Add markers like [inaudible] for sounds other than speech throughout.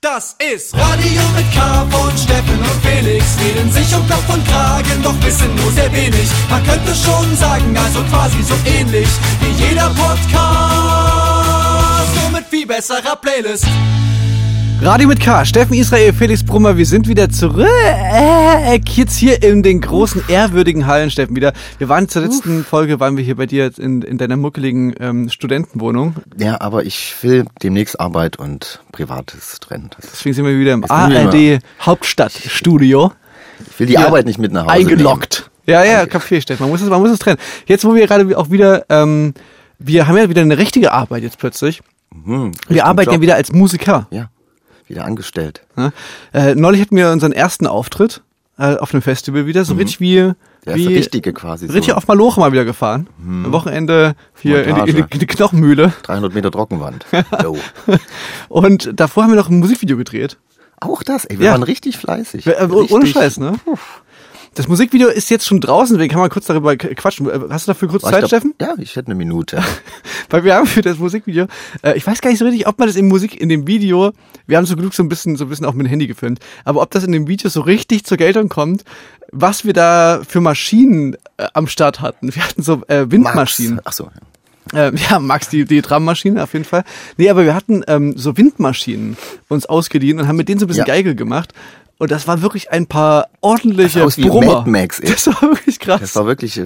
Das ist Radio mit K von Steffen und Felix. Reden sich um Kopf und Kragen, doch wissen nur sehr wenig. Man könnte schon sagen, also quasi so ähnlich wie jeder Podcast. Nur mit viel besserer Playlist. Radio mit K, Steffen Israel, Felix Brummer, wir sind wieder zurück. Jetzt hier in den großen, ehrwürdigen Hallen, Steffen, wieder. Wir waren zur letzten Folge, waren wir hier bei dir in, in deiner muckeligen ähm, Studentenwohnung. Ja, aber ich will demnächst Arbeit und Privates trennen. Das- Deswegen sind wir wieder im ARD Hauptstadtstudio. Ich will die Ja. Arbeit nicht mit nach Hause Eingeloggt. Ja, ja, kapier, Steffen. Man muss es, man muss es trennen. Jetzt, wo wir gerade auch wieder, ähm, wir haben ja wieder eine richtige Arbeit jetzt plötzlich. nehmen. Hm, Wir arbeiten ja Job. wieder als Musiker. Ja, wieder angestellt. Ne? Äh, neulich hatten wir unseren ersten Auftritt äh, auf einem Festival wieder, so richtig wie, Mhm. Der wie richtige quasi. richtig so. auf Maloche mal wieder gefahren. Am Wochenende hier in die, in, die, in die Knochenmühle. 300 Meter Trockenwand. [laughs] Und davor haben wir noch ein Musikvideo gedreht. Auch das, ey, wir Ja. waren richtig fleißig. Äh, ohne Richtig- Scheiß, ne? Das Musikvideo ist jetzt schon draußen, deswegen kann man kurz darüber quatschen. Äh, Hast du dafür kurz Zeit, da- Steffen? Ja, ich hätte eine Minute. [laughs] Weil wir haben für das Musikvideo, äh, ich weiß gar nicht so richtig, ob man das in Musik, in dem Video, wir haben so genug so ein bisschen, so ein bisschen auch mit dem Handy gefilmt, aber ob das in dem Video so richtig zur Geltung kommt, was wir da für Maschinen äh, am Start hatten. Wir hatten so äh, Windmaschinen. Max. Ach so. Ähm, ja, Max, die, die Drummaschine auf jeden Fall. Nee, aber wir hatten ähm, so Windmaschinen uns ausgeliehen und haben mit denen so ein bisschen Ja. Geige gemacht. Und das war wirklich ein paar ordentliche Das Brummer. Mad Max, ey. Das war wirklich krass. Das war wirklich, äh,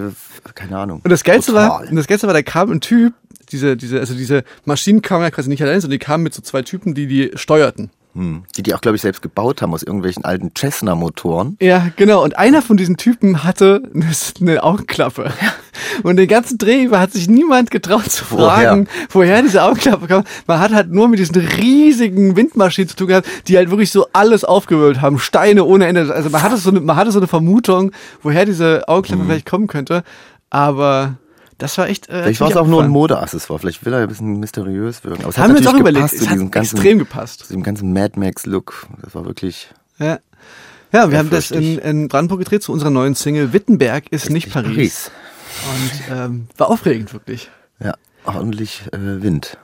keine Ahnung. Und das Geilste war, und das Geilste war, da kam ein Typ, diese, diese, also diese Maschinen kamen ja quasi nicht allein, sondern die kamen mit so zwei Typen, die die steuerten. Hm. Die, die auch, glaube ich, selbst gebaut haben aus irgendwelchen alten Cessna-Motoren. Ja, genau. Und einer von diesen Typen hatte eine, Augenklappe. Und den ganzen Dreh über hat sich niemand getraut zu Woher? fragen, woher diese Augenklappe kam. Man hat halt nur mit diesen riesigen Windmaschinen zu tun gehabt, die halt wirklich so alles aufgewirbelt haben. Steine ohne Ende. Also man hatte so eine, man hatte so eine Vermutung, woher diese Augenklappe vielleicht kommen könnte. Aber das war echt. Äh, Vielleicht war es auch nur ein. Modeaccessoire. Vielleicht will er ein bisschen mysteriös wirken. Aber es hat Haben wir uns auch überlegt. Es hat diesem ganzen, extrem gepasst. Zu diesem ganzen Mad Max-Look. Das war wirklich Ja. Ja, wir haben das in, in Brandenburg gedreht zu unserer neuen Single Wittenberg ist nicht Paris. Und ähm, war aufregend wirklich. Ja, ordentlich äh, Wind.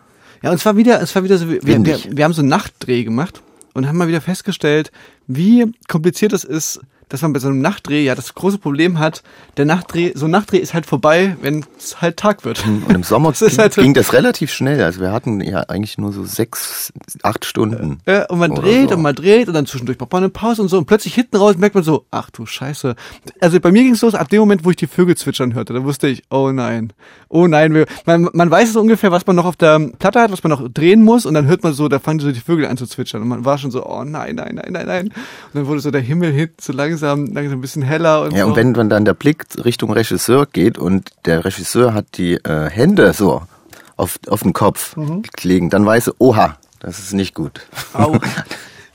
Ja, und es war wieder, es war wieder so, wir, wir, wir haben so einen Nachtdreh gemacht und haben mal wieder festgestellt, wie kompliziert es ist, dass man bei so einem Nachtdreh ja das große Problem hat, der Nachtdreh, so ein Nachtdreh ist halt vorbei, wenn es halt Tag wird. Und im [laughs] Sommer Das ging, halt- ging das relativ schnell. Also wir hatten ja eigentlich nur so sechs, acht Stunden. Ja, und man dreht so. und man dreht und dann zwischendurch braucht man eine Pause und so und plötzlich hinten raus merkt man so, ach du Scheiße. Also bei mir ging es los ab dem Moment, wo ich die Vögel zwitschern hörte. Da wusste ich, oh nein, oh nein. Man, man weiß so ungefähr, was man noch auf der Platte hat, was man noch drehen muss und dann hört man so, da fangen so die Vögel an zu zwitschern und man war schon so, oh nein, nein, nein, nein, nein. Und dann wurde so der Himmel hinten so langsam, langsam ein bisschen heller und Ja, so. und wenn, dann der Blick Richtung Regisseur geht und der Regisseur hat die äh, Hände so auf, auf den Kopf Mhm. gelegen, dann weiß er, oha, das ist nicht gut. Au. [laughs]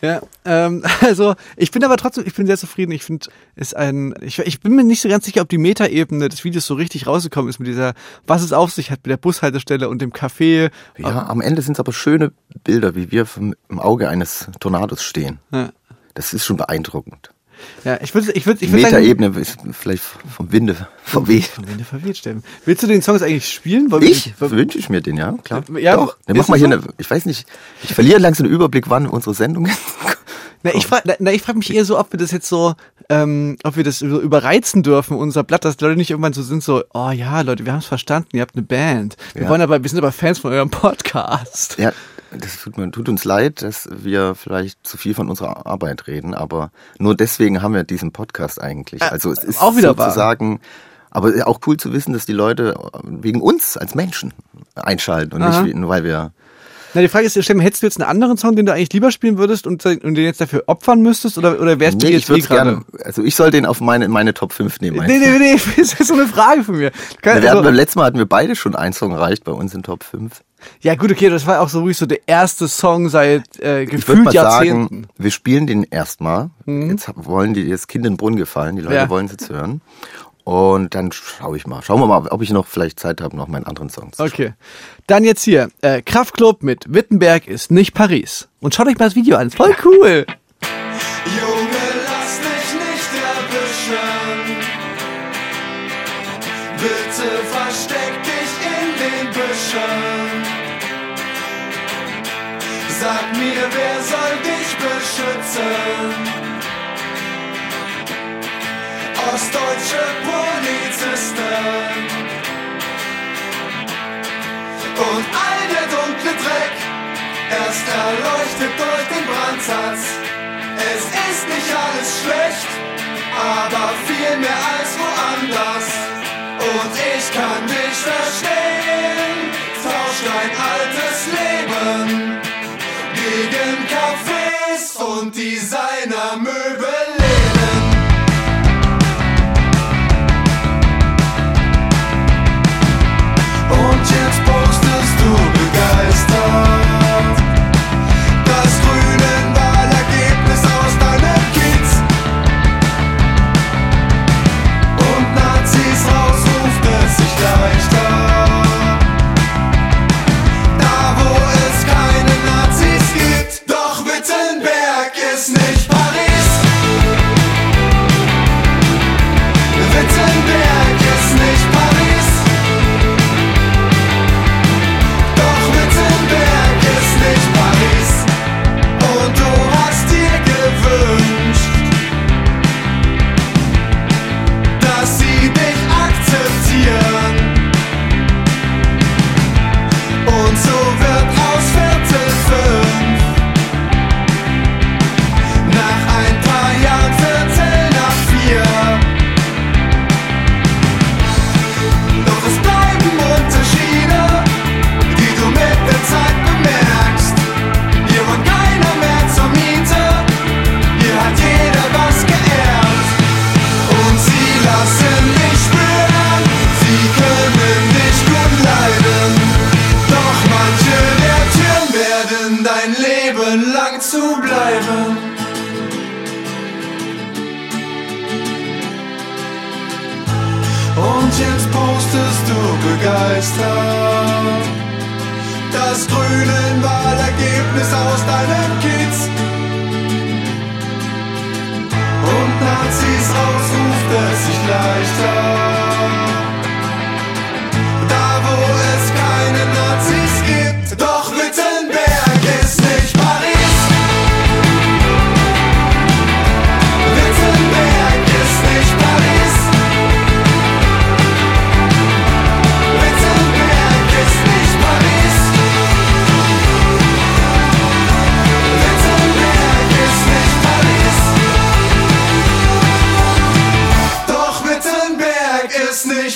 Ja, ähm, [laughs] also ich bin aber trotzdem, ich bin sehr zufrieden. Ich finde, ist ein, ich, ich bin mir nicht so ganz sicher, ob die Metaebene des Videos so richtig rausgekommen ist mit dieser, was es auf sich hat mit der Bushaltestelle und dem Café. Ja, am Ende sind es aber schöne Bilder, wie wir vom, im Auge eines Tornados stehen. Ja, Das ist schon beeindruckend. Ja ich würde, ich würde, ich würde Metaebene ist vielleicht vom Winde verweht. von wem der verwirrt stellen. Willst du den Songs eigentlich spielen? Wollen Ich wünsche ich mir den, ja, klar. Ja, Doch. Dann mach mal hier so? eine, ich weiß nicht, ich verliere langsam den Überblick, wann unsere Sendung ist. [laughs] Na, ich frage, na, ich frage mich eher so, ob wir das jetzt so, ähm, ob wir das so überreizen dürfen, unser Blatt, dass die Leute nicht irgendwann so sind, so, oh ja, Leute, wir haben es verstanden, ihr habt eine Band. Wir Ja. wollen aber, wir sind aber Fans von eurem Podcast. Ja, das tut, mir, tut uns leid, dass wir vielleicht zu viel von unserer Arbeit reden, aber nur deswegen haben wir diesen Podcast eigentlich. Also es ist auch wieder wahr. sozusagen, aber auch cool zu wissen, dass die Leute wegen uns als Menschen einschalten und Aha. nicht, nur weil wir Na, die Frage ist, Steffen, hättest du jetzt einen anderen Song, den du eigentlich lieber spielen würdest und, und den jetzt dafür opfern müsstest? Oder, oder wärst du Nee, jetzt ich eh gerne, also ich soll den auf meine, meine Top 5 nehmen. Nee, nee, nee, [laughs] das ist so eine Frage von mir. Kann, Na, wir hatten, also, beim letzten Mal hatten wir beide schon einen Song erreicht bei uns in Top 5. ja gut, okay, das war auch so ruhig so der erste Song seit äh, Ich gefühlt mal Jahrzehnten. Mhm. sagen, wir spielen den erstmal. Jetzt hab- wollen die das Kind in den Brunnen gefallen, die Leute Ja. wollen es jetzt hören. Und dann schaue ich mal. Schauen wir mal, ob ich noch vielleicht Zeit habe, noch meinen anderen Song zu Okay. Dann jetzt hier, äh, Kraftclub mit Wittenberg ist nicht Paris. Und schaut euch mal das Video an, voll cool. Junge, lass dich nicht erwischen. Bitte versteck dich in den Büschen. Sag mir, wer soll dich beschützen. Ostdeutsche Polizisten. Und all der dunkle Dreck, erst erleuchtet durch den Brandsatz. Es ist nicht alles schlecht, aber viel mehr als woanders. Und ich kann dich verstehen, tauscht dein altes Leben gegen Cafés und Designermöbelläden.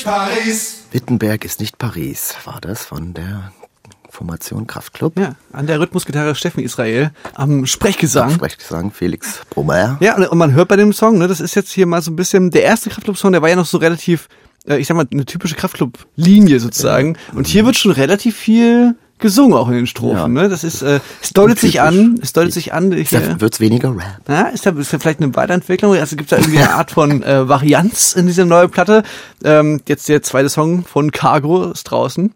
Paris. Wittenberg ist nicht Paris, war das von der Formation Kraftklub? Ja, an der Rhythmusgitarre Steffen Israel, am Sprechgesang. Sprechgesang Felix Brummer. Ja, und man hört bei dem Song, ne, das ist jetzt hier mal so ein bisschen, der erste Kraftclub-Song, der war ja noch so relativ, äh, ich sag mal, eine typische Kraftclub-Linie sozusagen. Und hier wird schon relativ viel gesungen, auch in den Strophen, Ja. ne? Das ist, äh, es deutet sich an, es deutet sich an, hier, Da wird's weniger Rap. ja, ist da, ist da vielleicht eine Weiterentwicklung? Also gibt da irgendwie [laughs] eine Art von äh, Varianz in dieser neuen Platte. Ähm, jetzt der zweite Song von Cargo ist draußen.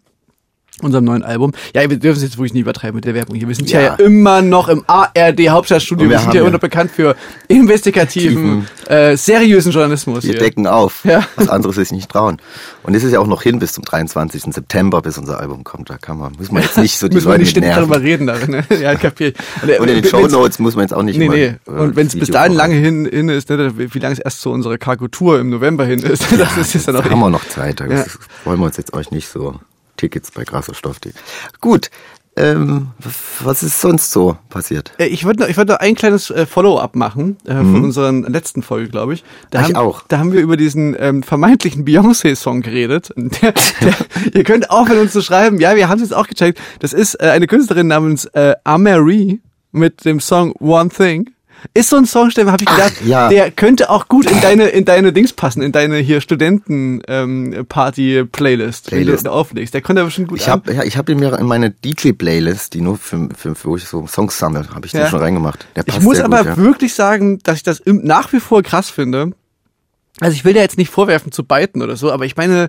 Unserem neuen Album. Ja, wir dürfen es jetzt wirklich nie übertreiben mit der Werbung hier. Wir sind ja, Ja. ja immer noch im ARD Hauptstadtstudio. Wir, wir sind ja ja- immer noch bekannt für investigativen, äh, seriösen Journalismus. Wir hier. decken auf. Ja. Was anderes sich nicht trauen. Und es ist ja auch noch hin bis zum 23. September, bis unser Album kommt. Da kann man, muss man jetzt nicht so die Müssen wir Leute nicht mit ständig darüber nerven. reden. Da, ne? Ja, kapier ich. Und in den Wenn's- Shownotes muss man jetzt auch nicht Nee, immer, nee. Und wenn es das bis dahin lange hin, hin ist, ne, wie lange es erst zu unserer Cargo-Tour im November hin ist, [laughs] das ist jetzt dann auch haben wir noch Zeit. Da Ja. wollen wir uns jetzt euch nicht so Tickets bei Grasser Stoff. Gut. Ähm, was ist sonst so passiert? Äh, Ich würde noch, ich würd noch ein kleines äh, Follow-up machen äh, von unserer letzten Folge, glaube ich. Da Mhm. Ich haben, auch. Da haben wir über diesen ähm, vermeintlichen Beyoncé-Song geredet. Der, der, [laughs] ihr könnt aufhören, uns zu schreiben. Ja, wir haben es jetzt auch gecheckt. Das ist äh, eine Künstlerin namens äh, Amarie mit dem Song One Thing. Ist so ein Song, Steffen, habe ich gedacht, ja. der könnte auch gut in deine in deine Dings passen, in deine hier Studenten ähm, Party Playlist, wenn Playlist. du auflegst. Der könnte schon gut Ich habe ja, ich hab ihn mir in meine DJ-Playlist, die nur für, für, für wo ich so Songs sammle, habe ich Ja. den schon reingemacht. Der Ich passt muss sehr aber gut, ja. wirklich sagen, dass ich das nach wie vor krass finde. Also ich will dir jetzt nicht vorwerfen zu biten oder so, aber ich meine,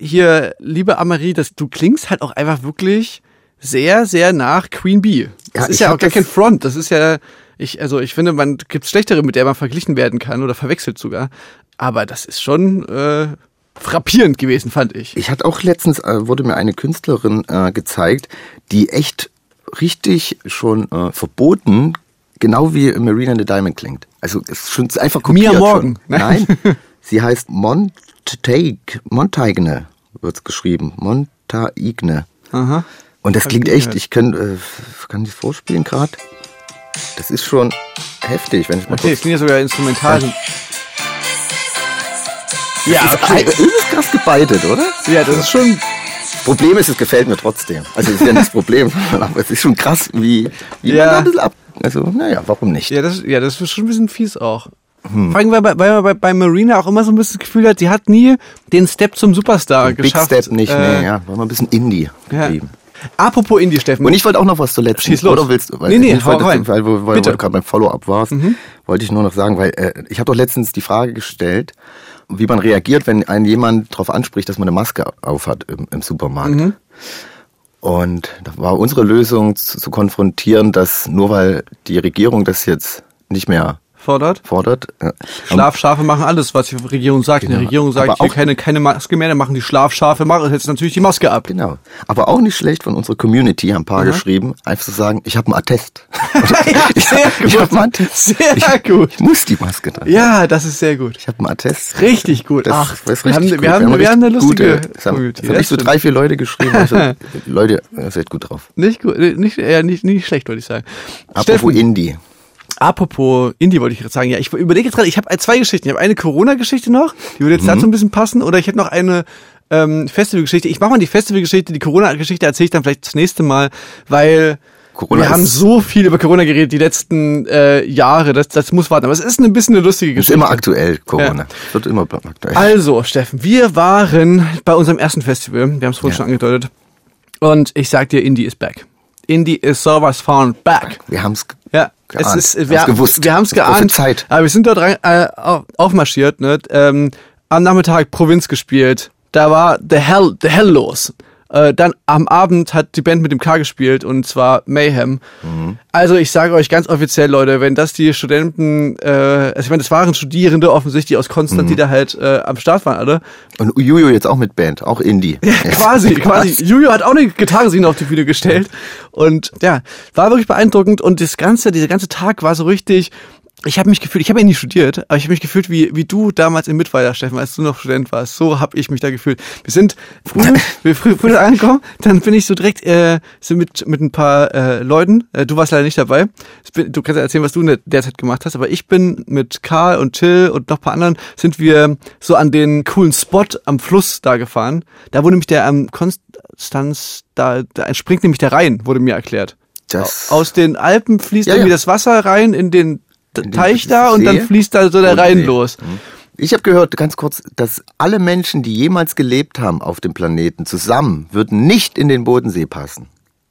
hier, liebe Amarie, dass du klingst halt auch einfach wirklich sehr, sehr nach Queen Bee. Das Ja, ist ich ja auch gar kein Front. Das ist ja, ich, also ich finde, man gibt schlechtere, mit der man verglichen werden kann oder verwechselt sogar. Aber das ist schon äh, frappierend gewesen, fand ich. Ich hatte auch letztens, äh, wurde mir eine Künstlerin äh, gezeigt, die echt richtig schon äh, verboten genau wie Marina the Diamond klingt. Also es ist schon einfach kopiert Mia Morgan. Schon. Nein, [laughs] sie heißt Montague, Montaigne wird's geschrieben. Montaigne. Aha. Und das klingt echt, ich kann, äh, kann ich vorspielen gerade? Das ist schon heftig, wenn ich mal Okay, es klingt ja sogar instrumental. Ja, Ist ein- übelst krass gebeitet, oder? Ja, das ist schon. Problem ist, es gefällt mir trotzdem. Also das ist ja nicht das Problem, [laughs] aber es ist schon krass, wie, wie Ja. man da ein bisschen ab... Also, naja, warum nicht? Ja, das, ja, das ist schon ein bisschen fies auch. Hm. Vor allem, weil, weil man bei, Marina auch immer so ein bisschen das Gefühl hat, sie hat nie den Step zum Superstar Big geschafft. Step nicht, Äh, nee, ja. War mal ein bisschen Indie ja. Apropos Indie, Steffen. Und ich wollte auch noch was zuletzt. Schieß los. Oder willst du? Weil Nee, nee, ich wollte, rein. weil, weil, weil. Mhm. du gerade beim Follow-up warst, wollte ich nur noch sagen, weil äh, ich habe doch letztens die Frage gestellt, wie man reagiert, wenn einen jemand darauf anspricht, dass man eine Maske aufhat im, im Supermarkt. Mhm. Und da war unsere Lösung zu, zu konfrontieren, dass nur weil die Regierung das jetzt nicht mehr fordert. fordert, äh, Schlafschafe machen alles, was die Regierung sagt. Wenn die Genau. Regierung sagt, Aber hier auch- keine, keine Maske mehr, dann machen die Schlafschafe, machen jetzt natürlich die Maske ab. Genau. Aber auch nicht schlecht von unserer Community, haben ein paar geschrieben, einfach zu sagen, ich habe einen Attest. [laughs] ja, sehr [laughs] Ich gut. hab einen Attest. Sehr ich, gut. Ich muss die Maske dran. Ja, das ist sehr gut. Ich habe einen Attest. Richtig gut. Das, Ach, das ist wir haben, richtig wir gut. haben, wir haben eine richtig lustige gute, das haben, das haben nicht so drei, vier Leute geschrieben. Also, [laughs] Leute, seid gut drauf. Nicht gut, nicht, ja, nicht, nicht schlecht, würde ich sagen. Apropos Steffen, Indie. Apropos Indie wollte ich gerade sagen. Ja, ich überlege jetzt gerade, ich habe zwei Geschichten. Ich habe eine Corona-Geschichte noch, die würde jetzt Mhm. dazu ein bisschen passen, oder ich habe noch eine ähm, Festivalgeschichte. Ich mache mal die Festivalgeschichte, die Corona-Geschichte erzähle ich dann vielleicht das nächste Mal, weil Corona wir haben ist- so viel über Corona geredet die letzten äh, Jahre. Das, das muss warten. Aber es ist ein bisschen eine lustige Ist Geschichte. immer aktuell, Corona. Ja. Wird immer aktuell. Also, Steffen, wir waren bei unserem ersten Festival. Wir haben es vorhin Ja. schon angedeutet. Und ich sag dir, Indie ist back. Indie ist sowas von back. Wir haben es Geahnt. es ist, Haben's wir, gewusst. wir haben es geahnt. Prophezeit. Aber wir sind dort rein, äh, auf- aufmarschiert, ne? Ähm, am Nachmittag Provinz gespielt. Da war the hell, the hell los. Äh, dann am Abend hat die Band mit dem K gespielt und zwar Mayhem. Mhm. Also ich sage euch ganz offiziell, Leute, wenn das die Studenten, äh, also ich meine, das waren Studierende offensichtlich aus Konstanz, Mhm. die da halt äh, am Start waren alle. Und Juju jetzt auch mit Band, auch Indie. quasi, [laughs] quasi. Juju hat auch eine Gitarre auf die Bühne gestellt. Und ja, war wirklich beeindruckend. Und das ganze, dieser ganze Tag war so richtig. Ich habe mich gefühlt, ich habe ja nie studiert, aber ich habe mich gefühlt wie, wie du damals in Mittweida, Steffen, als du noch Student warst. So habe ich mich da gefühlt. Wir sind früh, wir früh, früh angekommen, dann bin ich so direkt äh, sind mit, mit ein paar äh, Leuten, äh, du warst leider nicht dabei. Bin- Du kannst ja erzählen, was du in der derzeit gemacht hast, aber ich bin mit Karl und Till und noch ein paar anderen, sind wir so an den coolen Spot am Fluss da gefahren. Da wurde nämlich der am Konstanz, da, da entspringt nämlich der Rhein, wurde mir erklärt. Das, Aus den Alpen fließt Ja, irgendwie ja. das Wasser rein in den Teich da und dann fließt da so der. Rhein los. Ich habe gehört, ganz kurz, dass alle Menschen, die jemals gelebt haben auf dem Planeten, zusammen würden nicht in den Bodensee passen.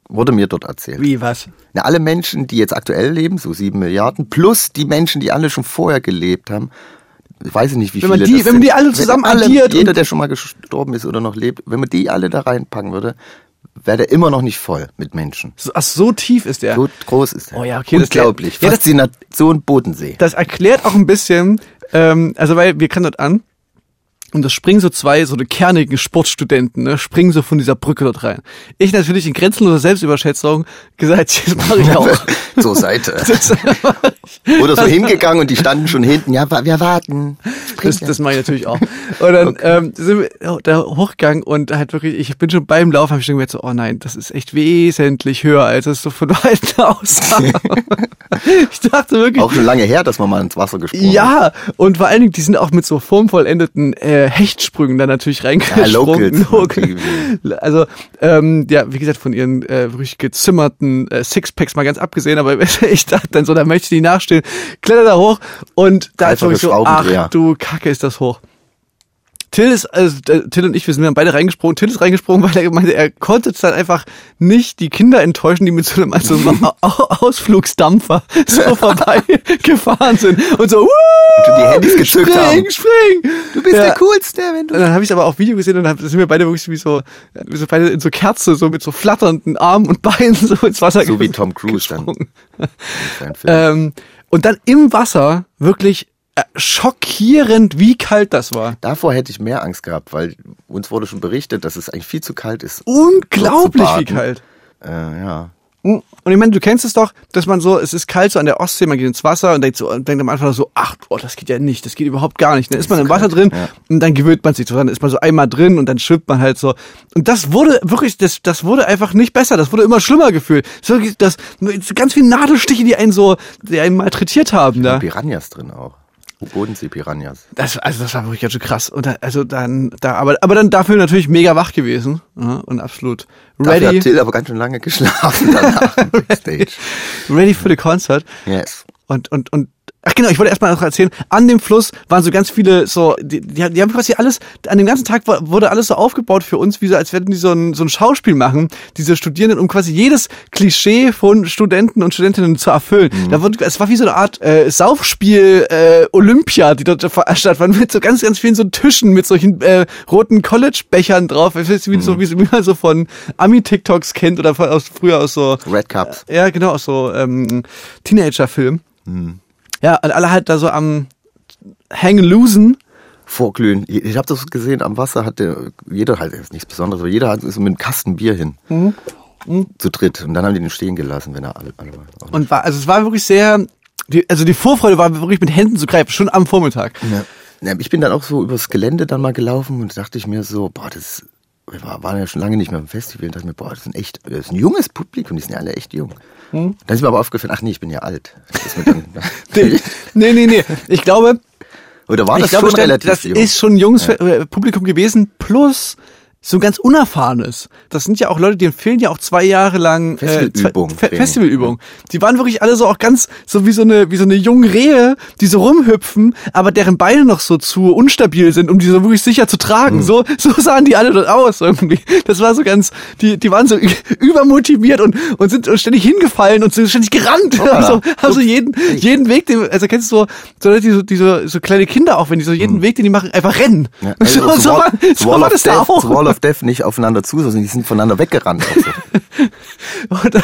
Wurde mir dort erzählt. Wie, was? Na, alle Menschen, die jetzt aktuell leben, so sieben Milliarden, plus die Menschen, die alle schon vorher gelebt haben, ich weiß nicht, wie Wenn man viele die- das wenn man die alle zusammen alle, addiert Jeder, der schon mal gestorben ist oder noch lebt, wenn man die alle da reinpacken würde, wäre der immer noch nicht voll mit Menschen. So, ach, so tief ist der. So groß ist er. Oh ja, okay, das- Unglaublich. ja, das- Faszination Bodensee. Das erklärt auch ein bisschen, ähm, also weil wir kamen dort an und das springen so zwei so eine kernigen Sportstudenten, ne, springen so von dieser Brücke dort rein. Ich natürlich in grenzenloser Selbstüberschätzung gesagt, das mache ich auch. [laughs] Zur Seite. Oder so hingegangen und die standen schon hinten. Ja, wir warten. das, das mache ich natürlich auch. Und dann ähm, sind wir da hochgegangen und halt wirklich, ich bin schon beim Laufen, habe ich schon gemerkt, so, oh nein, das ist echt wesentlich höher, als es so von [laughs] weitem aussah. [laughs] ich dachte wirklich, Auch schon lange her, dass man mal ins Wasser gesprungen ist. Ja, und vor allen Dingen, die sind auch mit so formvollendeten äh, Hechtsprüngen da natürlich reingesprungen. Locals. Local. Also, ähm, ja, wie gesagt, von ihren äh, wirklich gezimmerten äh, Sixpacks mal ganz abgesehen, aber [laughs] ich dachte dann so, da möchte ich nicht nachstehen, kletter da hoch und da ist wirklich so, ach du Kacke, ist das hoch. Till ist, also äh, Till und ich, wir sind dann beide reingesprungen. Till ist reingesprungen, [laughs] weil er meinte, er konnte dann einfach nicht die Kinder enttäuschen, die mit so einem, also so einem Au- [laughs] Au- Ausflugsdampfer [laughs] so vorbei gefahren sind und so, Und die Wuh, Handys gezückt spring, haben. spring. Du bist Ja. der Coolste, wenn du... Und dann habe ich aber auch Video gesehen und dann sind wir beide wirklich wie so, wie so beide in so Kerze, so mit so flatternden Armen und Beinen so ins Wasser So wie Tom Cruise dann. gesprungen. Film. Ähm, und dann im Wasser wirklich schockierend, wie kalt das war. Davor hätte ich mehr Angst gehabt, weil uns wurde schon berichtet, dass es eigentlich viel zu kalt ist. Unglaublich wie kalt. Äh, ja. Und ich meine, du kennst es doch, dass man so, es ist kalt so an der Ostsee, man geht ins Wasser und denkt so, und denkt am Anfang so, ach, boah, das geht ja nicht, das geht überhaupt gar nicht. Dann ist man im Wasser drin ja. und dann gewöhnt man sich dran, dann ist man so einmal drin und dann schwimmt man halt so. Und das wurde wirklich, das, das wurde einfach nicht besser, das wurde immer schlimmer gefühlt. So, das, ganz viele Nadelstiche, die einen so, die einen malträtiert haben da. Piranhas drin auch. Bodensee-Piranhas. Das, also das war wirklich ganz schön krass. Und da, also dann, da, aber, aber dann dafür natürlich mega wach gewesen ja, und absolut ready. Dafür hat Till aber ganz schön lange geschlafen danach [laughs] Backstage. ready for the concert. Yes. Und, und, und Ach genau, ich wollte erstmal noch erzählen, an dem Fluss waren so ganz viele so, die, die, die haben quasi alles, an dem ganzen Tag wurde alles so aufgebaut für uns, wie so, als würden die so ein, so ein Schauspiel machen, diese Studierenden, um quasi jedes Klischee von Studenten und Studentinnen zu erfüllen. Mhm. Da wurde, es war wie so eine Art äh, Saufspiel äh, Olympia, die dort stattfand, mit so ganz, ganz vielen so Tischen, mit solchen äh, roten College-Bechern drauf, wie, Mhm. so, wie, wie man so von Ami-TikToks kennt oder von, aus, früher aus so Red Cups. ja, genau, aus so ähm, Teenager-Film. Mhm. Ja, und alle halt da so am Hängen losen. Vorglühen. Ich habe das gesehen, am Wasser hatte jeder halt, ist nichts Besonderes, aber jeder hat so mit einem Kasten Bier hin. Mhm. Zu dritt. Und dann haben die den stehen gelassen, wenn er alle, alle war. Und war, also es war wirklich sehr, die, also die Vorfreude war wirklich mit Händen zu greifen, schon am Vormittag. Ja. Ja, ich bin dann auch so übers Gelände dann mal gelaufen und dachte ich mir so, boah, das wir war- waren ja schon lange nicht mehr im Festival und dachte mir, boah, das sind echt, das ist ein junges Publikum, die sind ja alle echt jung. Dann ist mir aber aufgefallen, ach nee, ich bin ja alt. [laughs] Nee, nee, nee. Ich glaube, Oder war ich das glaube, schon relativ das jung? ist schon ein junges äh, Publikum gewesen, plus so ganz unerfahrenes. Das sind ja auch Leute, die empfehlen ja auch zwei Jahre lang äh, Festivalübung, zwei, Fe Training. Festivalübung. Die waren wirklich alle so auch ganz so wie so eine wie so eine junge Rehe, die so rumhüpfen, aber deren Beine noch so zu unstabil sind, um die so wirklich sicher zu tragen. Mhm. So so sahen die alle dort aus irgendwie. Das war so ganz die die waren so [laughs] übermotiviert und und sind ständig hingefallen und sind ständig gerannt. Hoppala. Haben so, haben so jeden jeden Weg, den, also kennst du so so Leute, die so diese so kleine Kinder auch, wenn die so jeden Weg, den die machen, einfach rennen. Mhm. Ja, [laughs] also so, so, war, so war das da auch. Of Death nicht aufeinander zu, sondern die sind voneinander weggerannt. Also. [laughs]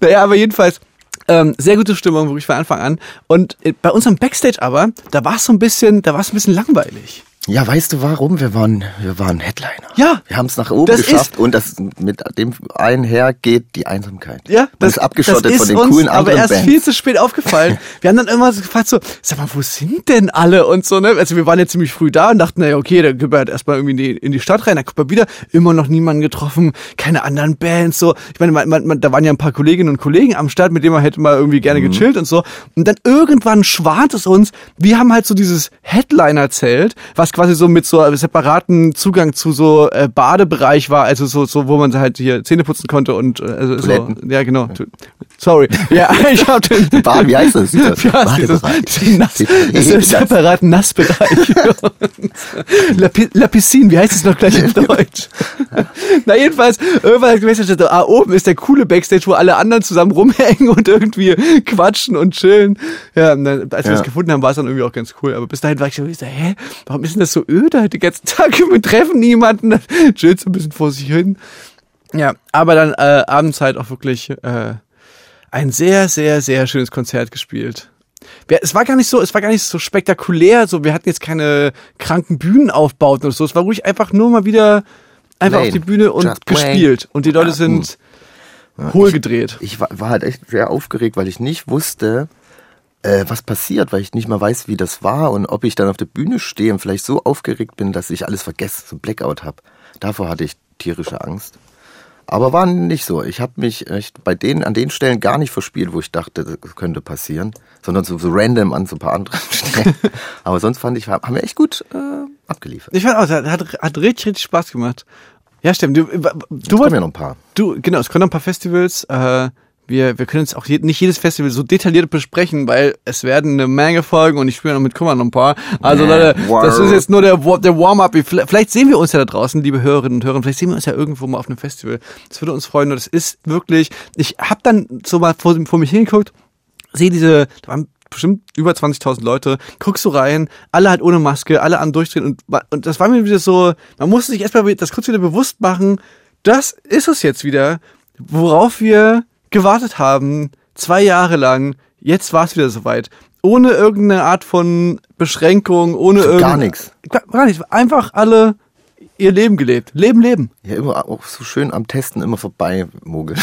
Naja, aber jedenfalls, ähm, sehr gute Stimmung, wirklich von Anfang an. Und äh, bei unserem Backstage aber, da war es so ein bisschen, da war es ein bisschen langweilig. Ja, weißt du warum? Wir waren, wir waren Headliner. Ja. Wir haben es nach oben geschafft ist- und das mit dem einher geht die Einsamkeit. Ja, Man das ist abgeschottet das ist von den uns coolen aber anderen erst Bands. viel zu spät aufgefallen. [laughs] wir haben dann immer so gefragt so, sag mal, wo sind denn alle und so, ne? Also wir waren ja ziemlich früh da und dachten, naja, okay, dann gehen wir halt erstmal irgendwie in die, in die Stadt rein, dann gucken wir wieder, immer noch niemanden getroffen, keine anderen Bands, so. Ich meine, man, man, man, da waren ja ein paar Kolleginnen und Kollegen am Start, mit denen man hätte mal irgendwie gerne gechillt und so. Und dann irgendwann schwant es uns, wir haben halt so dieses Headliner-Zelt, was quasi so mit so separaten Zugang zu so äh, Badebereich war, also so, so, wo man halt hier Zähne putzen konnte und äh, also so, ja, genau. Sorry. Ja, [laughs] ich hab den. Bad, wie heißt das? dieses, [laughs] Badebereich. Nass, diesen separaten Nassbereich. [laughs] La, Pi- La Piscine, wie heißt es noch gleich auf Deutsch? Na jedenfalls, irgendwann hat gesagt, ah, oben ist der coole Backstage, wo alle anderen zusammen rumhängen und irgendwie quatschen und chillen. Ja, dann, als wir Ja. das gefunden haben, war es dann irgendwie auch ganz cool. Aber bis dahin war ich so, ich so hä, warum ist denn das so öde? Den ganzen Tag wir treffen niemanden, [laughs] chillt so ein bisschen vor sich hin. Ja, aber dann äh, abends halt auch wirklich äh, ein sehr, sehr, sehr schönes Konzert gespielt. Es war gar nicht so, es war gar nicht so spektakulär, so wir hatten jetzt keine kranken Bühnenaufbauten oder so. Es war ruhig einfach nur mal wieder einfach Plain. auf die Bühne und gespielt. Und die Leute Ja, sind hohl gedreht. Ich war, war halt echt sehr aufgeregt, weil ich nicht wusste, äh, was passiert, weil ich nicht mal weiß, wie das war und ob ich dann auf der Bühne stehe und vielleicht so aufgeregt bin, dass ich alles vergesse, so ein Blackout habe. Davor hatte ich tierische Angst. Aber war nicht so. Ich habe mich echt bei denen an den Stellen gar nicht verspielt, wo ich dachte, das könnte passieren, sondern so, so random an so ein paar anderen [laughs] Stellen. Aber sonst fand ich, haben wir echt gut äh, abgeliefert. Ich fand auch, hat, hat, hat richtig, richtig Spaß gemacht. Ja, stimmt. Du, du, Es kommen ja noch ein paar. Du, genau, es kommen noch ein paar Festivals. Äh, wir, wir können jetzt auch je, nicht jedes Festival so detailliert besprechen, weil es werden eine Menge Folgen und ich spiele noch mit Kummer noch ein paar. Also Leute, das ist jetzt nur der, der Warm-up. Vielleicht sehen wir uns ja da draußen, liebe Hörerinnen und Hörer. Vielleicht sehen wir uns ja irgendwo mal auf einem Festival. Das würde uns freuen. Und das ist wirklich, ich habe dann so mal vor, vor mich hingeguckt, sehe diese, da waren bestimmt über 20.000 Leute, guckst du rein, alle halt ohne Maske, alle am Durchdrehen und, und das war mir wieder so, man musste sich erstmal das kurz wieder bewusst machen, das ist es jetzt wieder, worauf wir gewartet haben, zwei Jahre lang, jetzt war es wieder soweit. Ohne irgendeine Art von Beschränkung, ohne So irgend- gar nichts. Gar, gar nichts. Einfach alle ihr Leben gelebt. Leben, leben. Ja, immer auch so schön am Testen immer vorbei mogeln.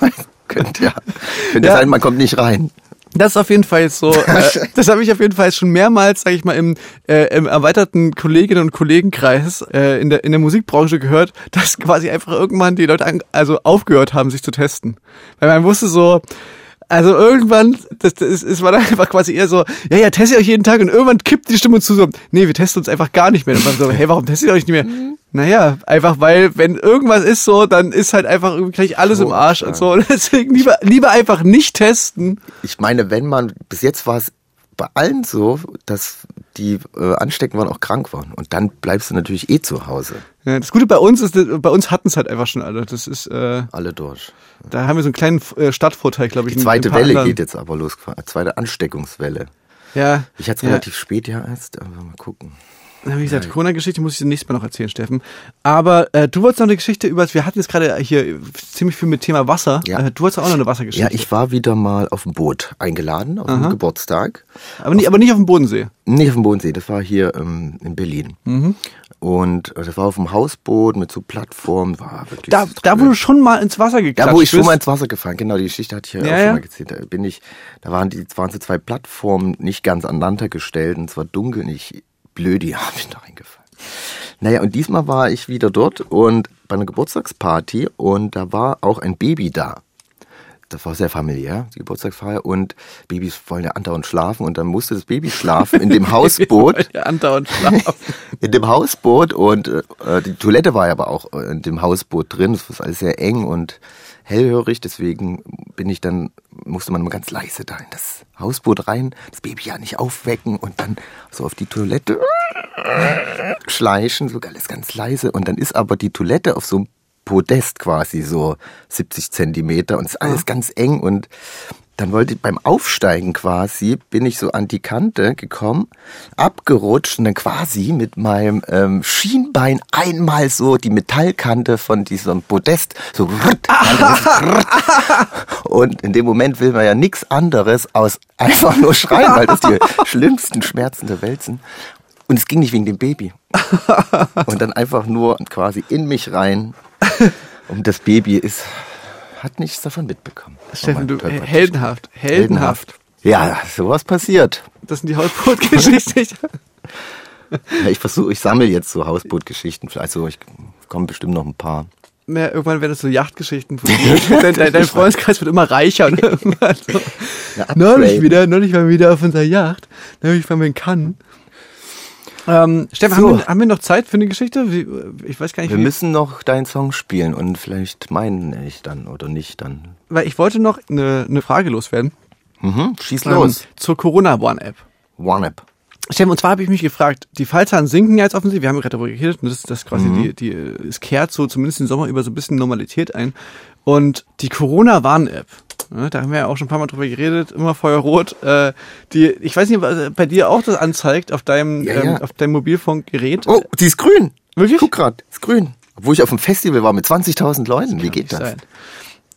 [laughs] könnte ja. Könnte Ja. sein, man kommt nicht rein. Das ist auf jeden Fall so. [laughs] Äh, das habe ich auf jeden Fall schon mehrmals, sage ich mal, im, äh, im erweiterten Kolleginnen und Kollegenkreis äh, in der in der Musikbranche gehört, [laughs] dass quasi einfach irgendwann die Leute an, also aufgehört haben, sich zu testen, weil man wusste so. Also irgendwann, das, das ist, es war dann [laughs] einfach quasi eher so, ja, ja, testet euch jeden Tag und irgendwann kippt die Stimme zu so, nee, wir testen uns einfach gar nicht mehr. Und man so, hey, warum testet ihr euch nicht mehr? Naja, einfach weil, wenn irgendwas ist so, dann ist halt einfach gleich alles im Arsch und so. Und [laughs] deswegen lieber, lieber einfach nicht testen. Ich meine, wenn man, bis jetzt war es bei allen so, dass die äh, anstecken waren, auch krank waren. Und dann bleibst du natürlich eh zu Hause. Ja, das Gute bei uns ist, bei uns hatten es halt einfach schon alle. Das ist, äh, Alle durch. da haben wir so einen kleinen äh, Stadtvorteil, glaube ich. Die zweite Welle anderen. geht jetzt aber los. Zweite Ansteckungswelle. Ja. Ich hatte es ja. relativ spät ja erst, aber mal gucken. Wie gesagt, Corona-Geschichte muss ich dir nächstes Mal noch erzählen, Steffen. Aber äh, du wolltest noch eine Geschichte über, wir hatten jetzt gerade hier ziemlich viel mit Thema Wasser. Ja. Äh, du wolltest auch noch eine Wassergeschichte. Ja, ich war wieder mal auf dem Boot eingeladen, auf dem Geburtstag. aber, nicht, aber nicht auf dem Bodensee. Nicht auf dem Bodensee, das war hier ähm, in Berlin. Mhm. Und äh, das war auf dem Hausboot mit so Plattformen, war wirklich Da, da wo du schon mal ins Wasser geklatscht Ja, wo ich schon bist. mal ins Wasser gefallen, genau, die Geschichte hatte ich ja, Ja, auch schon mal gezählt. Da bin ich, da waren die, waren so zwei Plattformen nicht ganz aneinander gestellt und es war dunkel und ich, blöd, die [laughs] habe ich da reingefallen. Naja, und diesmal war ich wieder dort und bei einer Geburtstagsparty und da war auch ein Baby da. Das war sehr familiär, die Geburtstagsfeier und Babys wollen ja andauernd schlafen und dann musste das Baby schlafen in dem [laughs] Hausboot Ja, andauernd schlafen. [laughs] in dem Hausboot und äh, die Toilette war ja aber auch äh, in dem Hausboot drin. Es war alles sehr eng und hellhörig, deswegen bin ich dann, musste man mal ganz leise da in das Hausboot rein, das Baby ja nicht aufwecken und dann so auf die Toilette schleichen, so alles ganz leise. Und dann ist aber die Toilette auf so einem Podest quasi so 70 Zentimeter und ist alles ganz eng und dann wollte ich beim Aufsteigen quasi, bin ich so an die Kante gekommen, abgerutscht und dann quasi mit meinem ähm, Schienbein einmal so die Metallkante von diesem Podest so [laughs] und in dem Moment will man ja nichts anderes aus einfach nur schreien, weil das die [laughs] schlimmsten Schmerzen der Welt sind. Und es ging nicht wegen dem Baby. [laughs] Und dann einfach nur quasi in mich rein. Und das Baby ist, hat nichts davon mitbekommen. Steffen, du, was heldenhaft, heldenhaft. Ja, sowas passiert. Das sind die Hausbootgeschichten. Ja, [laughs] [laughs] ich versuche, ich sammle jetzt so Hausbootgeschichten. Also ich komme bestimmt noch ein paar. Ja, irgendwann werden das so Yachtgeschichten [laughs] dein, dein, dein Freundeskreis wird immer reicher. Und irgendwann so. Ja, upgrade. neulich wieder, neulich waren wir wieder auf unserer Yacht. Neulich waren wir in Cannes. Ähm, Steffen, So. haben, wir, haben wir noch Zeit für eine Geschichte? Wie, ich weiß gar nicht, Wir wie, müssen noch deinen Song spielen und vielleicht meinen ich dann oder nicht dann. weil ich wollte noch eine, eine Frage loswerden. Mhm, schieß los. Ähm, zur Corona One App. One-Up. Steffen, und zwar habe ich mich gefragt, die Fallzahlen sinken ja jetzt offensichtlich, wir haben gerade darüber geredet, und das, das quasi Mhm. die, die, es kehrt so zumindest den Sommer über so ein bisschen Normalität ein. Und die Corona-Warn-App, da haben wir ja auch schon ein paar Mal drüber geredet, immer Feuerrot, äh, die, ich weiß nicht, was bei dir auch das anzeigt auf deinem, Ja, ähm, ja. auf deinem Mobilfunkgerät. Oh, die ist grün. Wirklich? Guck grad, ist grün. Obwohl ich auf dem Festival war mit 20.000 Leuten. Wie geht das? sein.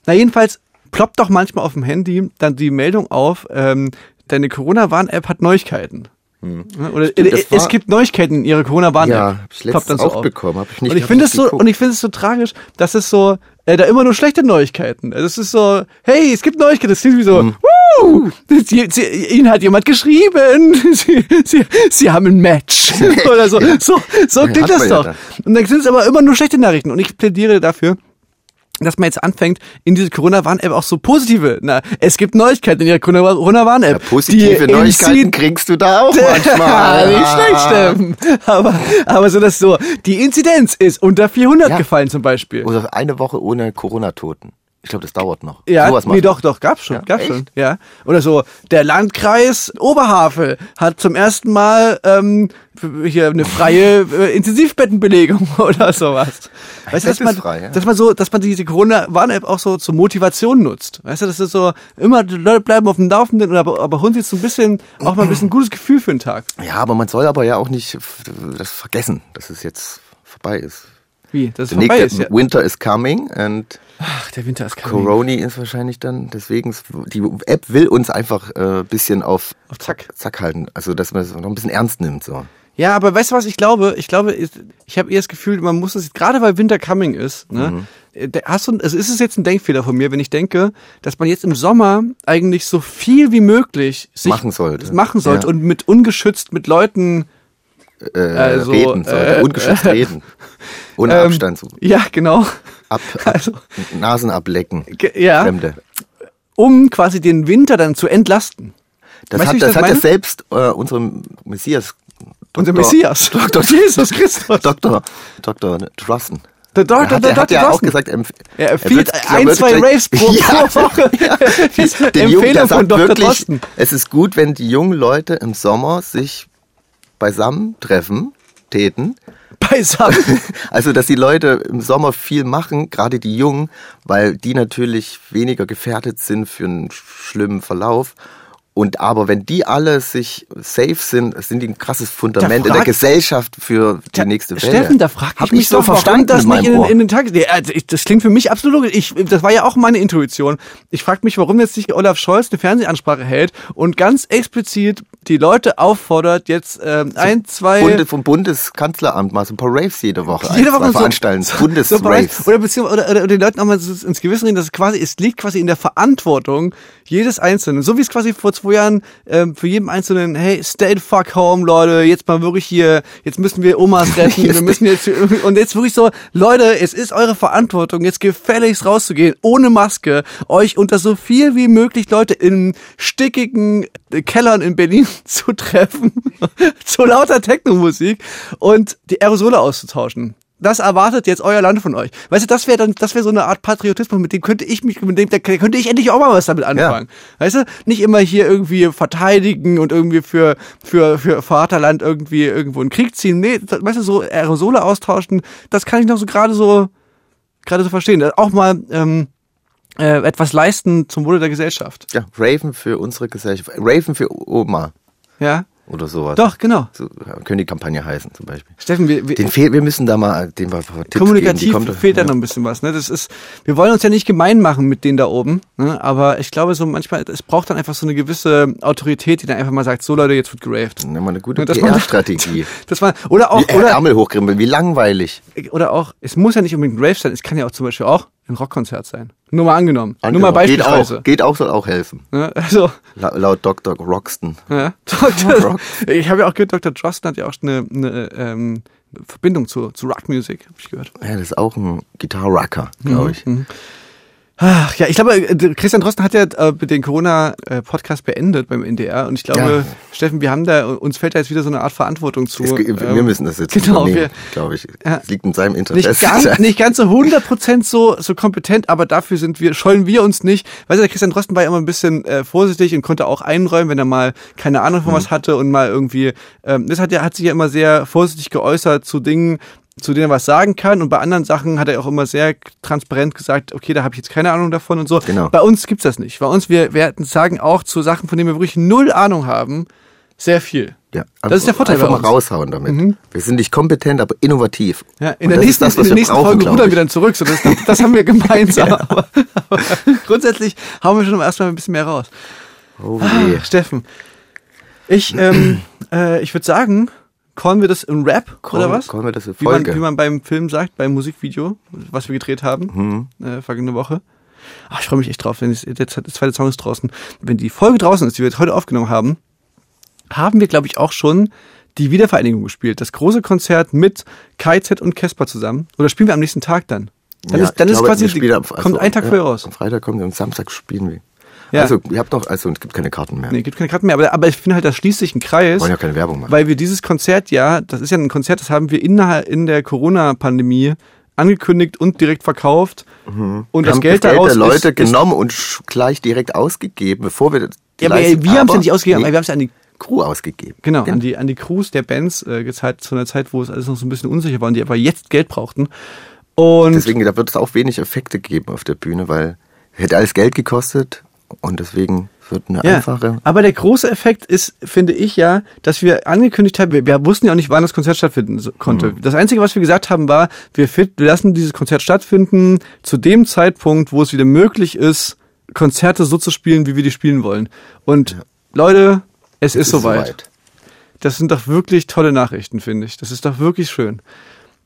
Na jedenfalls ploppt doch manchmal auf dem Handy dann die Meldung auf, ähm, deine Corona-Warn-App hat Neuigkeiten. Oder Hm. Stimmt, das äh, es war- gibt Neuigkeiten in ihrer Corona-Warn-App. Ja, hab ich letztens so auch auf. bekommen, hab ich nicht und ich finde es so und ich finde es so tragisch, dass es so äh, da immer nur schlechte Neuigkeiten. Es ist so, hey, es gibt Neuigkeiten. Das klingt wie so, Hm. Wuh, sie, sie, Ihnen hat jemand geschrieben, [laughs] Sie, sie, sie haben ein Match [laughs] oder so. So, so klingt das man ja doch. dann. Und dann sind es aber immer nur schlechte Nachrichten. Und ich plädiere dafür, dass man jetzt anfängt, in diese Corona-Warn-App auch so positive, na, es gibt Neuigkeiten in Ja, Corona-Warn-App. positive die Neuigkeiten Inzid- kriegst du da auch [laughs] manchmal. nicht schlecht, Steffen. Aber, aber so das so, die Inzidenz ist unter 400 Ja. gefallen zum Beispiel. Oder eine Woche ohne Corona-Toten. Ich glaube, das dauert noch. Ja, Sowas nee, doch, doch, gab's schon, Ja, gab's echt? schon, ja. Oder so, der Landkreis Oberhavel hat zum ersten Mal ähm, hier eine freie [laughs] äh, Intensivbettenbelegung [laughs] oder sowas. Weißt du, dass man, ist frei, ja. dass man so, dass man diese Corona-Warn-App auch so zur Motivation nutzt. Weißt du, das ist so, immer die Leute bleiben auf dem Laufenden, aber, aber holen sich jetzt so ein bisschen, auch mal ein bisschen gutes Gefühl für den Tag. Ja, aber man soll aber ja auch nicht das vergessen, dass es jetzt vorbei ist. Wie, das ist Der vorbei nächste ist, ja. Winter is coming and Ach, der Winter ist kein Corona ist wahrscheinlich dann, deswegen, die App will uns einfach äh, bisschen auf, Auf Zack. Zack halten. Also, dass man es noch ein bisschen ernst nimmt, so. Ja, aber weißt du was, ich glaube, ich glaube, ich, habe eher das Gefühl, man muss es, gerade weil Winter coming ist, ne, äh, hast du, also ist es jetzt ein Denkfehler von mir, wenn ich denke, dass man jetzt im Sommer eigentlich so viel wie möglich sich Machen sollte. machen sollte Ja. und mit ungeschützt mit Leuten äh, Also, reden sollte, äh, ungeschützt reden. [laughs] Ohne ähm, Abstand. So. Ja, genau. Ab, [laughs] ab, Also- Nasen ablecken. Ja, Fremde. um quasi den Winter dann zu entlasten. Das Weißt hat, das das hat ja meine? selbst äh, unserem Messias. Unser Dr. Messias. [laughs] Dr. Jesus Christus. Dr. Dr. Drossen. Der Dr. Er hat, der er hat ja auch gesagt, er, Er er empfiehlt er ein, zwei Raves pro, Ja, Woche. Jungen, der Empfehlung von sagt Dr. wirklich, Drosten. es ist gut, wenn die jungen Leute im Sommer sich beisammen treffen, täten. Beisammen. [laughs] Also, dass die Leute im Sommer viel machen, gerade die Jungen, weil die natürlich weniger gefährdet sind für einen schlimmen Verlauf. Und aber wenn die alle sich safe sind, sind die ein krasses Fundament in der Gesellschaft für die Ja, nächste Welle. Steffen, da frag ich Hab mich ich so doch, warum verstanden das nicht in, in den Tag. Also das klingt für mich absolut logisch. Ich, das war ja auch meine Intuition. Ich frage mich, warum jetzt nicht Olaf Scholz eine Fernsehansprache hält und ganz explizit die Leute auffordert, jetzt ähm, ein, zwei Bunde, vom Bundeskanzleramt mal so ein paar Raves jede Woche, jede Woche so, veranstalten. so, Bundesraves. so oder beziehungsweise oder, oder, oder den Leuten auch mal ins Gewissen reden, dass es quasi es liegt quasi in der Verantwortung jedes Einzelnen, so wie es quasi vor zwei Jahren ähm, für jeden Einzelnen, hey, stay the fuck home, Leute, jetzt mal wirklich hier, jetzt müssen wir Omas [laughs] retten, wir müssen jetzt und jetzt wirklich so, Leute, es ist eure Verantwortung, jetzt gefälligst rauszugehen, ohne Maske, euch unter so viel wie möglich Leute in stickigen Kellern in Berlin [laughs] zu treffen, [laughs] zu lauter Techno-Musik und die Aerosole auszutauschen. Das erwartet jetzt euer Land von euch. Weißt du, das wäre dann, das wäre so eine Art Patriotismus, mit dem könnte ich mich, mit dem da könnte ich endlich auch mal was damit anfangen. Weißt du, nicht immer hier irgendwie verteidigen und irgendwie für, für, für Vaterland irgendwie irgendwo in den Krieg ziehen. Nee, das, weißt du, so Aerosole austauschen, das kann ich noch so gerade so, gerade so verstehen. Auch mal, ähm, äh, etwas leisten zum Wohle der Gesellschaft. Ja, Raven für unsere Gesellschaft. Raven für Oma Ja? Oder sowas. Doch, genau. So könnte die Kampagne heißen zum Beispiel. Steffen, wir, wir, Den fehl, wir müssen da mal, den mal Tipps kommunikativ geben. Fehlt da noch ein bisschen was. Ne? Das ist, wir wollen uns ja nicht gemein machen mit denen da oben, ne? aber ich glaube so manchmal, es braucht dann einfach so eine gewisse Autorität, die dann einfach mal sagt, so Leute, jetzt wird geraved. Nehmen wir eine gute Ja, man- PR-Strategie. [laughs] Das war oder auch Wie oder Ärmel hochkrempeln, wie langweilig. oder auch, es muss ja nicht unbedingt ein Rave sein, es kann ja auch zum Beispiel auch ein Rockkonzert sein. Nur mal angenommen, nur mal Geht beispielsweise. auch, geht auch, soll auch helfen. Ne? Also La laut Dr. Roxton. Ja, Dr. [laughs] ich habe ja auch gehört, Dr. Drosten hat ja auch eine, eine ähm, Verbindung zu, zu Rockmusik, habe ich gehört. Ja, das ist auch ein Gitarracker, glaube ich. Ach, ja, ich glaube, äh, Christian Drosten hat ja äh, den Corona-Podcast beendet beim NDR und ich glaube, Ja. Steffen, wir haben da, uns fällt da jetzt wieder so eine Art Verantwortung zu. Es, wir ähm, müssen das jetzt genau, glaube ich. Ja. Es liegt in seinem Interesse. nicht ganz, [laughs] nicht ganz so 100% so, so kompetent, aber dafür sind wir, scheuen wir uns nicht. Weißt du, Christian Drosten war ja immer ein bisschen äh, vorsichtig und konnte auch einräumen, wenn er mal keine Ahnung von was hatte und mal irgendwie, ähm, das hat ja, hat sich ja immer sehr vorsichtig geäußert zu Dingen, zu denen er was sagen kann und bei anderen Sachen hat er auch immer sehr transparent gesagt, okay, da habe ich jetzt keine Ahnung davon und so. Genau. Bei uns gibt's das nicht. Bei uns, wir werden sagen auch zu Sachen, von denen wir wirklich null Ahnung haben, sehr viel. Ja, Das ist der Vorteil Einfach mal. Mhm. raushauen damit. Wir sind nicht kompetent, aber innovativ. Ja, in der nächsten, das, in der wir nächsten brauchen, Folge rudern wir dann zurück. So, das, das haben wir gemeinsam. [laughs] aber, aber grundsätzlich hauen wir schon erstmal ein bisschen mehr raus. Oh. Ah, Steffen, ich, ähm, [clears throat] äh, ich würde sagen, callen wir das im Rap Callen- oder was? callen wir das in wie man, Folge? wie man beim Film sagt, beim Musikvideo, was wir gedreht haben, Mhm. äh, vergangene Woche. Ach, ich freue mich echt drauf, wenn es, der, der zweite Song ist draußen. Wenn die Folge draußen ist, die wir jetzt heute aufgenommen haben, haben wir, glaube ich, auch schon die Wiedervereinigung gespielt. Das große Konzert mit KZ und Casper zusammen. Oder spielen wir am nächsten Tag dann? Dann Ja, ist, dann ist glaube, quasi, wir am- kommt also, ein Tag ja, vorher raus. Am Freitag kommt und Samstag spielen wir. Ja. Also, ihr habt noch, also es gibt keine Karten mehr. Nee, gibt keine Karten mehr, aber, aber ich finde halt, das schließt sich ein Kreis. Wollen ja keine Werbung machen. Weil wir dieses Konzert ja, das ist ja ein Konzert, das haben wir in der, in der Corona-Pandemie angekündigt und direkt verkauft. Und Mhm. wir das Geld daraus der Leute ist, genommen und gleich direkt ausgegeben, bevor wir Ja, aber Leistung- wir haben es ja nicht ausgegeben, nee, aber wir haben es ja an die Crew ausgegeben. Genau, Ja. an die, an die Crews der Bands äh, gezahlt zu einer Zeit, wo es alles noch so ein bisschen unsicher war und die aber jetzt Geld brauchten. Und Deswegen, da wird es auch wenig Effekte geben auf der Bühne, weil hätte alles Geld gekostet und deswegen wird eine ja, einfache. aber der große Effekt ist, finde ich ja, dass wir angekündigt haben, wir, wir wussten ja auch nicht, wann das Konzert stattfinden konnte. Mhm. Das Einzige, was wir gesagt haben, war, wir, fit, wir lassen dieses Konzert stattfinden zu dem Zeitpunkt, wo es wieder möglich ist, Konzerte so zu spielen, wie wir die spielen wollen. Und Leute, es ist, soweit. Das sind doch wirklich tolle Nachrichten, finde ich. Das ist doch wirklich schön.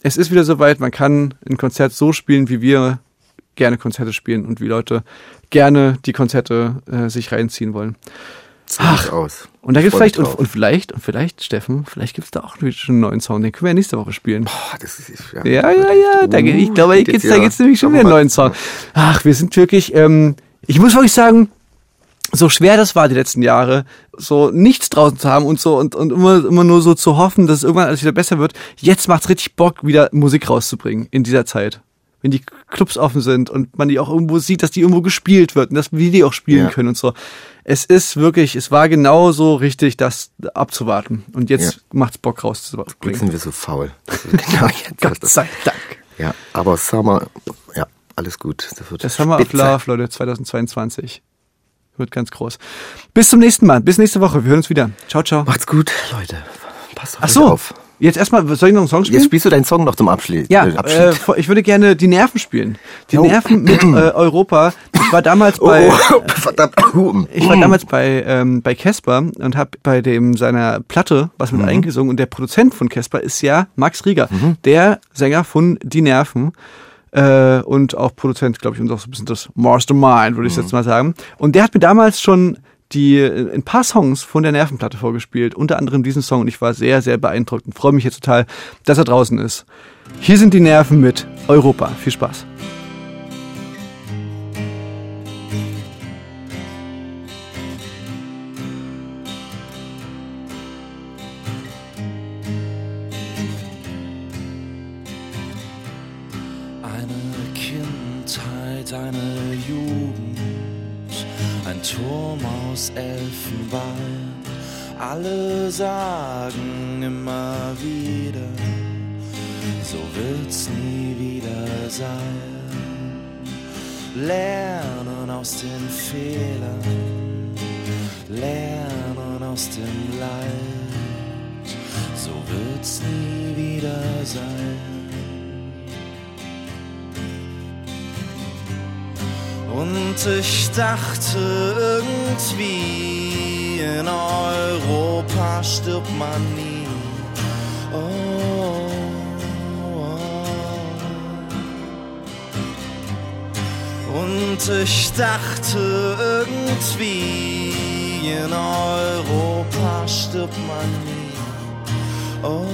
Es ist wieder soweit, man kann ein Konzert so spielen, wie wir gerne Konzerte spielen und wie Leute gerne die Konzerte äh, sich reinziehen wollen. Ach, aus. Und da mich vielleicht, und, und vielleicht, und vielleicht, Steffen, vielleicht gibt's da auch schon einen neuen Song, den können wir ja nächste Woche spielen. Boah, das ist, ja, Ja, ja, ja, da, geht- ich glaube, geht's, jetzt da ja. nämlich schon wieder einen neuen Song. Ach, wir sind wirklich, ähm, ich muss wirklich sagen, so schwer das war die letzten Jahre, so nichts draußen zu haben und so und, und immer, immer nur so zu hoffen, dass es irgendwann alles wieder besser wird. Jetzt macht's richtig Bock, wieder Musik rauszubringen in dieser Zeit. Wenn die Clubs offen sind und man die auch irgendwo sieht, dass die irgendwo gespielt wird und dass wir die auch spielen Ja. können und so. Es ist wirklich, es war genauso richtig, das abzuwarten. Und jetzt Ja. macht's Bock Jetzt rauszubringen. sind wir so faul. [laughs] Genau jetzt. Gott sei Dank. ja, aber Summer, ja, alles gut. Das wird Das auf spitze. Love, Leute, 2022. Wird ganz groß. Bis zum nächsten Mal. Bis nächste Woche. Wir hören uns wieder. Ciao, ciao. Macht's gut, Leute. Passt auf Ach so. auf. Jetzt erstmal, soll ich noch einen Song Jetzt spielen? spielst du deinen Song noch zum Abschluss. Ja, äh, äh, ich würde gerne die Nerven spielen. Die Oh. Nerven mit [clears throat] äh, Europa. Ich war damals oh, bei, oh, [laughs] verdammt. Uh, ich war damals bei ähm, bei Casper und habe bei dem seiner Platte was Mhm. mit eingesungen und der Produzent von Casper ist ja Max Rieger, der Sänger von Die Nerven äh, und auch Produzent, glaube ich, und auch so ein bisschen das Mastermind, würde ich Mhm. jetzt mal sagen. Und der hat mir damals schon die äh, ein paar Songs von der Nervenplatte vorgespielt, unter anderem diesen Song und ich war sehr sehr beeindruckt und freue mich jetzt total, dass er draußen ist. Hier sind die Nerven mit Europa. Viel Spaß. Und ich dachte irgendwie, in Europa stirbt man nie. Oh, oh. Und ich dachte irgendwie, in Europa stirbt man nie. Oh,